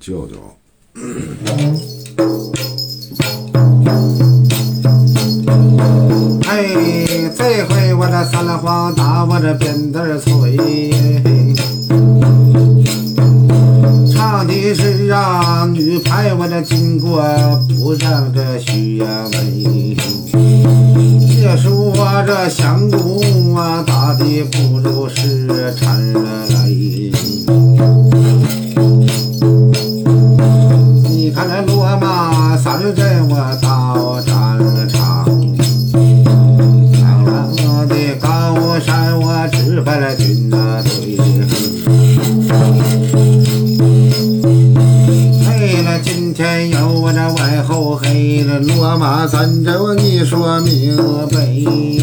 舅舅。哎，这回我这三了黄打我这鞭子儿催，唱的是啊女排我这经过不让这许美，别说这相公啊打的不如是缠三阵我到战场。苍茫的高山，我指挥了军那队。嘿了，今天有我这外后黑了，落马三阵，你说明白。